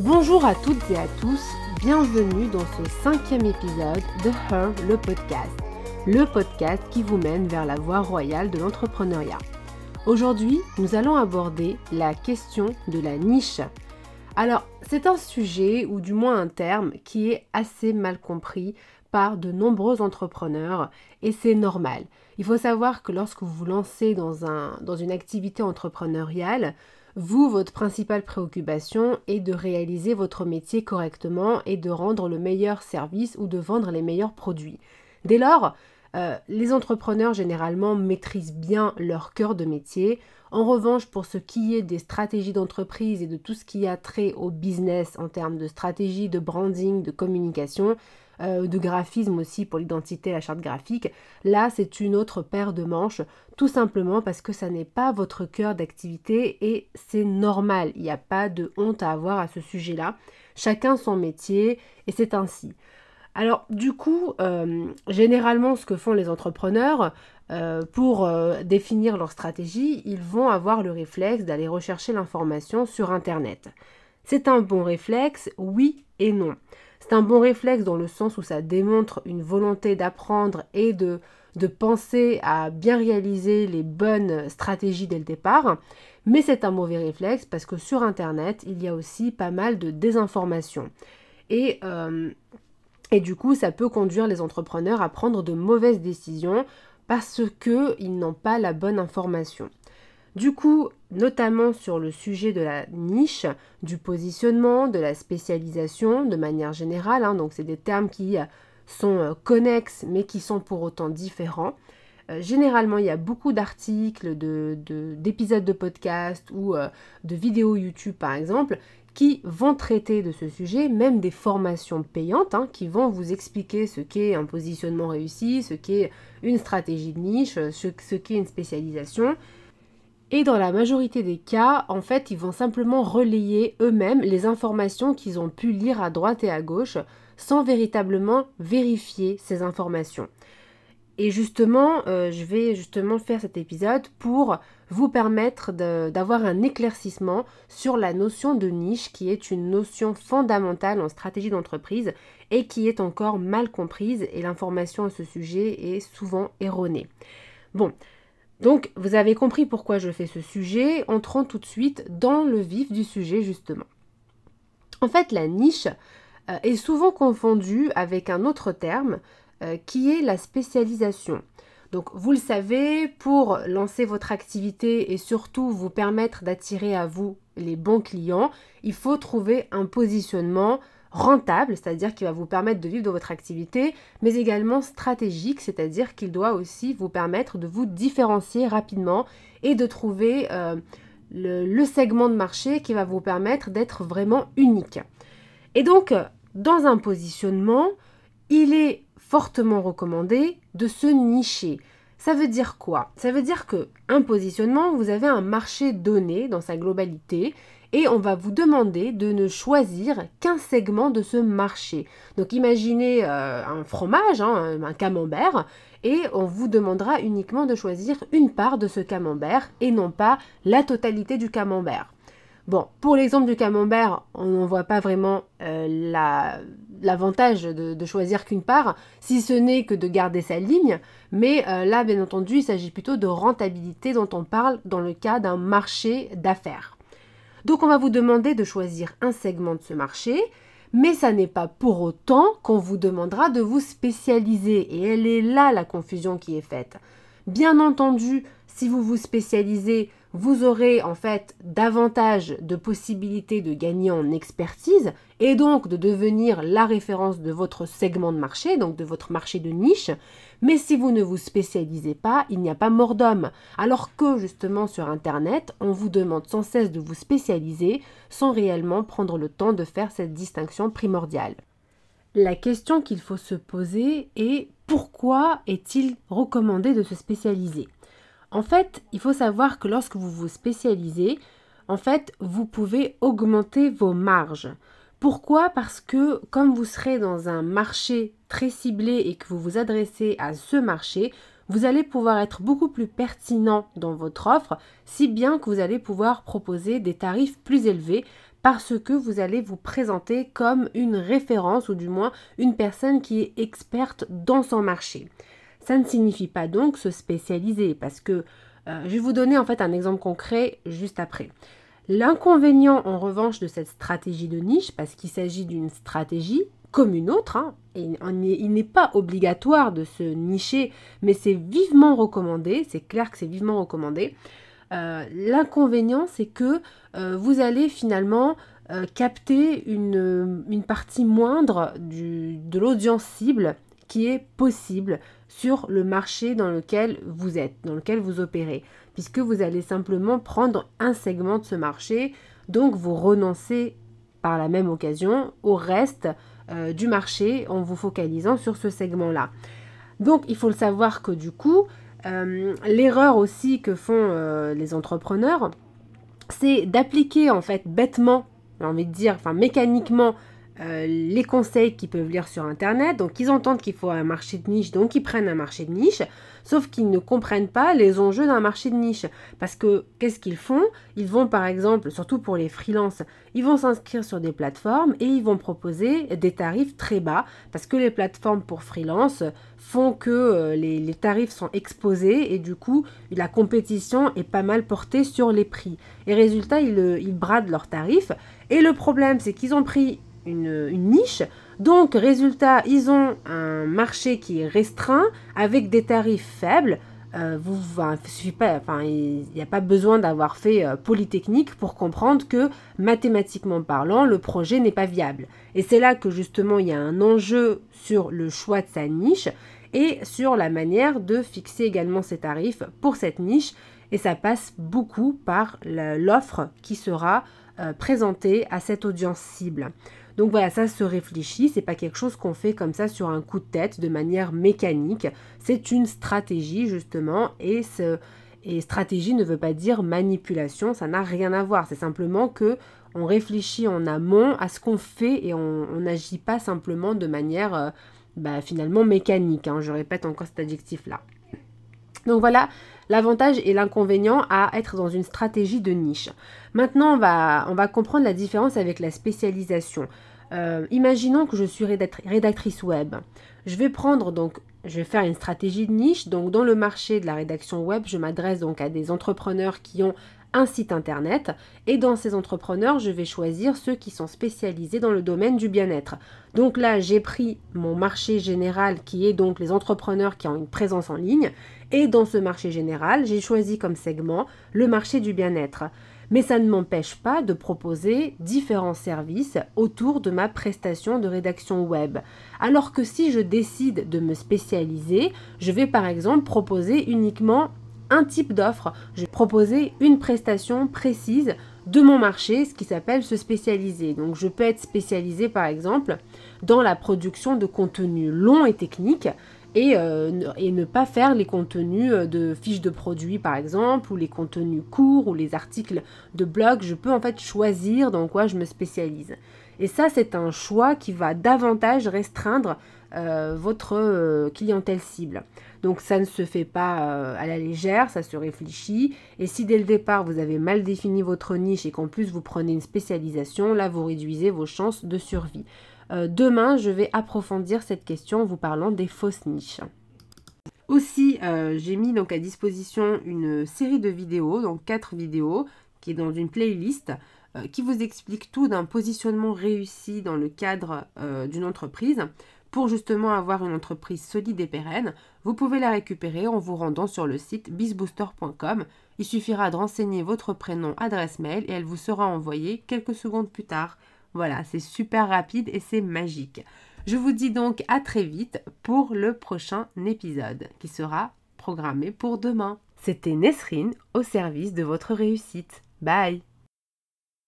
Bonjour à toutes et à tous, bienvenue dans ce cinquième épisode de Her, le podcast. Le podcast qui vous mène vers la voie royale de l'entrepreneuriat. Aujourd'hui, nous allons aborder la question de la niche. Alors, c'est un sujet, ou du moins un terme, qui est assez mal compris par de nombreux entrepreneurs, et c'est normal. Il faut savoir que lorsque vous vous lancez dans, dans une activité entrepreneuriale, vous, votre principale préoccupation est de réaliser votre métier correctement et de rendre le meilleur service ou de vendre les meilleurs produits. Dès lors, euh, les entrepreneurs généralement maîtrisent bien leur cœur de métier. En revanche, pour ce qui est des stratégies d'entreprise et de tout ce qui a trait au business en termes de stratégie, de branding, de communication, euh, de graphisme aussi pour l'identité, la charte graphique. Là, c'est une autre paire de manches, tout simplement parce que ça n'est pas votre cœur d'activité et c'est normal. Il n'y a pas de honte à avoir à ce sujet-là. Chacun son métier et c'est ainsi. Alors du coup, euh, généralement, ce que font les entrepreneurs, euh, pour définir leur stratégie, ils vont avoir le réflexe d'aller rechercher l'information sur Internet. C'est un bon réflexe, oui et non. C'est un bon réflexe dans le sens où ça démontre une volonté d'apprendre et de, penser à bien réaliser les bonnes stratégies dès le départ. Mais c'est un mauvais réflexe parce que sur Internet, il y a aussi pas mal de désinformation. Et, euh, et du coup, ça peut conduire les entrepreneurs à prendre de mauvaises décisions parce qu'ils n'ont pas la bonne information. Du coup, notamment sur le sujet de la niche, du positionnement, de la spécialisation de manière générale, hein, donc c'est des termes qui euh, sont euh, connexes mais qui sont pour autant différents. Euh, généralement, il y a beaucoup d'articles, d'épisodes de, podcast ou de vidéos YouTube par exemple qui vont traiter de ce sujet, même des formations payantes hein, qui vont vous expliquer ce qu'est un positionnement réussi, ce qu'est une stratégie de niche, ce qu'est une spécialisation. Et dans la majorité des cas, en fait, ils vont simplement relayer eux-mêmes les informations qu'ils ont pu lire à droite et à gauche sans véritablement vérifier ces informations. Et justement, euh, je vais justement faire cet épisode pour vous permettre d'avoir un éclaircissement sur la notion de niche qui est une notion fondamentale en stratégie d'entreprise et qui est encore mal comprise et l'information à ce sujet est souvent erronée. Bon, donc, vous avez compris pourquoi je fais ce sujet. Entrons tout de suite dans le vif du sujet, justement. En fait, la niche euh, est souvent confondue avec un autre terme euh, qui est la spécialisation. Donc, vous le savez, pour lancer votre activité et surtout vous permettre d'attirer à vous les bons clients, il faut trouver un positionnement rentable, c'est-à-dire qui va vous permettre de vivre de votre activité, mais également stratégique, c'est-à-dire qu'il doit aussi vous permettre de vous différencier rapidement et de trouver euh, le, segment de marché qui va vous permettre d'être vraiment unique. Et donc, dans un positionnement, il est fortement recommandé de se nicher. Ça veut dire quoi? Ça veut dire que un positionnement, vous avez un marché donné dans sa globalité et on va vous demander de ne choisir qu'un segment de ce marché. Donc imaginez euh, un fromage, hein, un camembert, et on vous demandera uniquement de choisir une part de ce camembert et non pas la totalité du camembert. Bon, pour l'exemple du camembert, on n'en voit pas vraiment euh, l'avantage de, choisir qu'une part, si ce n'est que de garder sa ligne, mais euh, là, bien entendu, il s'agit plutôt de rentabilité dont on parle dans le cas d'un marché d'affaires. Donc on va vous demander de choisir un segment de ce marché, mais ça n'est pas pour autant qu'on vous demandera de vous spécialiser. Et elle est là la confusion qui est faite. Bien entendu, si vous vous spécialisez, vous aurez en fait davantage de possibilités de gagner en expertise et donc de devenir la référence de votre segment de marché, donc de votre marché de niche. Mais si vous ne vous spécialisez pas, il n'y a pas mort d'homme. Alors que justement sur Internet, on vous demande sans cesse de vous spécialiser sans réellement prendre le temps de faire cette distinction primordiale. La question qu'il faut se poser est pourquoi est-il recommandé de se spécialiser? En fait, il faut savoir que lorsque vous vous spécialisez, en fait, vous pouvez augmenter vos marges. Pourquoi? Parce que comme vous serez dans un marché très ciblé et que vous vous adressez à ce marché, vous allez pouvoir être beaucoup plus pertinent dans votre offre, si bien que vous allez pouvoir proposer des tarifs plus élevés parce que vous allez vous présenter comme une référence ou du moins une personne qui est experte dans son marché. Ça ne signifie pas donc se spécialiser parce que euh, je vais vous donner en fait un exemple concret juste après. L'inconvénient en revanche de cette stratégie de niche, parce qu'il s'agit d'une stratégie comme une autre, hein, et il n'est pas obligatoire de se nicher, mais c'est vivement recommandé, c'est clair que c'est vivement recommandé. Euh, l'inconvénient, c'est que euh, vous allez finalement capter une, partie moindre de l'audience cible qui est possible sur le marché dans lequel vous êtes, dans lequel vous opérez, puisque vous allez simplement prendre un segment de ce marché, donc vous renoncez par la même occasion au reste euh, du marché en vous focalisant sur ce segment-là. Donc il faut le savoir que du coup, euh, l'erreur aussi que font euh, les entrepreneurs, c'est d'appliquer en fait bêtement, j'ai envie de dire, enfin mécaniquement, euh, les conseils qu'ils peuvent lire sur Internet. Donc ils entendent qu'il faut un marché de niche, donc ils prennent un marché de niche, sauf qu'ils ne comprennent pas les enjeux d'un marché de niche. Parce que qu'est-ce qu'ils font? Ils vont par exemple, surtout pour les freelances, ils vont s'inscrire sur des plateformes et ils vont proposer des tarifs très bas, parce que les plateformes pour freelance font que euh, les, tarifs sont exposés et du coup la compétition est pas mal portée sur les prix. Et résultat, ils, ils bradent leurs tarifs. Et le problème, c'est qu'ils ont pris une, niche. Donc, résultat, ils ont un marché qui est restreint avec des tarifs faibles. Euh, vous, suffit pas, enfin, il n'y a pas besoin d'avoir fait euh, Polytechnique pour comprendre que mathématiquement parlant, le projet n'est pas viable. Et c'est là que justement il y a un enjeu sur le choix de sa niche et sur la manière de fixer également ses tarifs pour cette niche. Et ça passe beaucoup par l'offre qui sera euh, présentée à cette audience cible. Donc voilà, ça se réfléchit, c'est pas quelque chose qu'on fait comme ça sur un coup de tête de manière mécanique. C'est une stratégie justement et et stratégie ne veut pas dire manipulation, ça n'a rien à voir. C'est simplement que on réfléchit en amont à ce qu'on fait et on n'agit pas simplement de manière euh, bah, finalement mécanique. Hein. Je répète encore cet adjectif-là. Donc voilà l'avantage et l'inconvénient à être dans une stratégie de niche. Maintenant, on va, on va comprendre la différence avec la spécialisation. Euh, imaginons que je suis rédactrice web. Je vais prendre donc, je vais faire une stratégie de niche. Donc dans le marché de la rédaction web, je m'adresse donc à des entrepreneurs qui ont un site internet et dans ces entrepreneurs, je vais choisir ceux qui sont spécialisés dans le domaine du bien-être. Donc là, j'ai pris mon marché général qui est donc les entrepreneurs qui ont une présence en ligne et dans ce marché général, j'ai choisi comme segment le marché du bien-être. Mais ça ne m'empêche pas de proposer différents services autour de ma prestation de rédaction web. Alors que si je décide de me spécialiser, je vais par exemple proposer uniquement un type d'offre. Je vais proposer une prestation précise de mon marché, ce qui s'appelle se spécialiser. Donc je peux être spécialisé par exemple dans la production de contenus longs et techniques euh, et, ne pas faire les contenus euh, de fiches de produits par exemple ou les contenus courts ou les articles de blog. Je peux en fait choisir dans quoi je me spécialise. Et ça c'est un choix qui va davantage restreindre euh, votre clientèle cible. Donc ça ne se fait pas à la légère, ça se réfléchit. Et si dès le départ vous avez mal défini votre niche et qu'en plus vous prenez une spécialisation, là vous réduisez vos chances de survie. Euh, demain, je vais approfondir cette question en vous parlant des fausses niches. Aussi, euh, j'ai mis donc à disposition une série de vidéos, donc quatre vidéos, qui est dans une playlist, euh, qui vous explique tout d'un positionnement réussi dans le cadre d'une entreprise. Pour justement avoir une entreprise solide et pérenne, vous pouvez la récupérer en vous rendant sur le site bizbooster.com. Il suffira de renseigner votre prénom, adresse mail et elle vous sera envoyée quelques secondes plus tard. Voilà, c'est super rapide et c'est magique. Je vous dis donc à très vite pour le prochain épisode qui sera programmé pour demain. C'était Nesrine au service de votre réussite. Bye